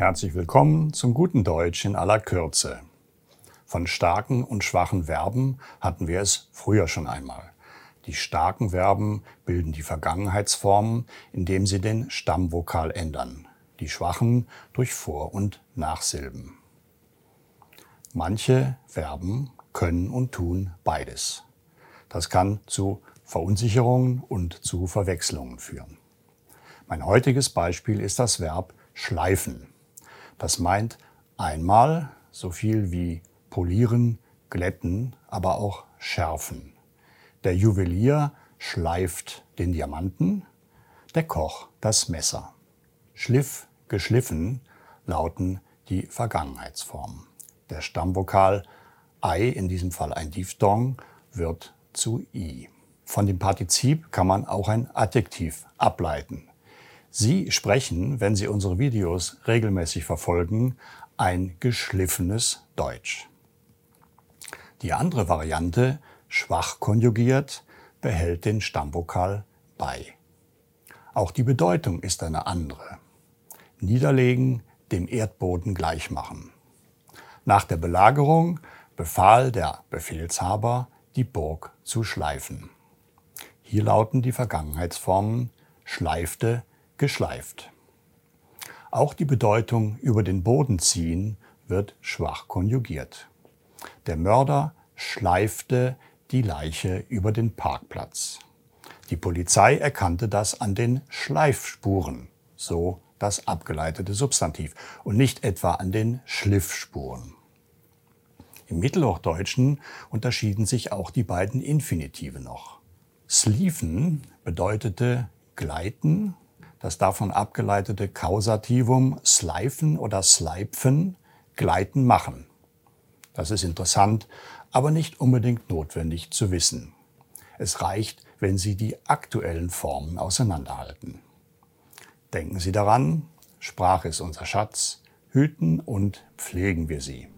Herzlich willkommen zum guten Deutsch in aller Kürze. Von starken und schwachen Verben hatten wir es früher schon einmal. Die starken Verben bilden die Vergangenheitsformen, indem sie den Stammvokal ändern, die schwachen durch Vor- und Nachsilben. Manche Verben können und tun beides. Das kann zu Verunsicherungen und zu Verwechslungen führen. Mein heutiges Beispiel ist das Verb schleifen. Das meint einmal so viel wie polieren, glätten, aber auch schärfen. Der Juwelier schleift den Diamanten, der Koch das Messer. Schliff, geschliffen lauten die Vergangenheitsformen. Der Stammvokal ei, in diesem Fall ein Diphthong, wird zu i. Von dem Partizip kann man auch ein Adjektiv ableiten. Sie sprechen, wenn Sie unsere Videos regelmäßig verfolgen, ein geschliffenes Deutsch. Die andere Variante, schwach konjugiert, behält den Stammvokal bei. Auch die Bedeutung ist eine andere. Niederlegen, dem Erdboden gleichmachen. Nach der Belagerung befahl der Befehlshaber, die Burg zu schleifen. Hier lauten die Vergangenheitsformen schleifte, geschleift. Auch die Bedeutung über den Boden ziehen wird schwach konjugiert. Der Mörder schleifte die Leiche über den Parkplatz. Die Polizei erkannte das an den Schleifspuren, so das abgeleitete Substantiv, und nicht etwa an den Schliffspuren. Im Mittelhochdeutschen unterschieden sich auch die beiden Infinitive noch. Sliefen bedeutete gleiten das davon abgeleitete Kausativum sleifen oder sleipfen, gleiten machen. Das ist interessant, aber nicht unbedingt notwendig zu wissen. Es reicht, wenn Sie die aktuellen Formen auseinanderhalten. Denken Sie daran, Sprache ist unser Schatz, hüten und pflegen wir sie.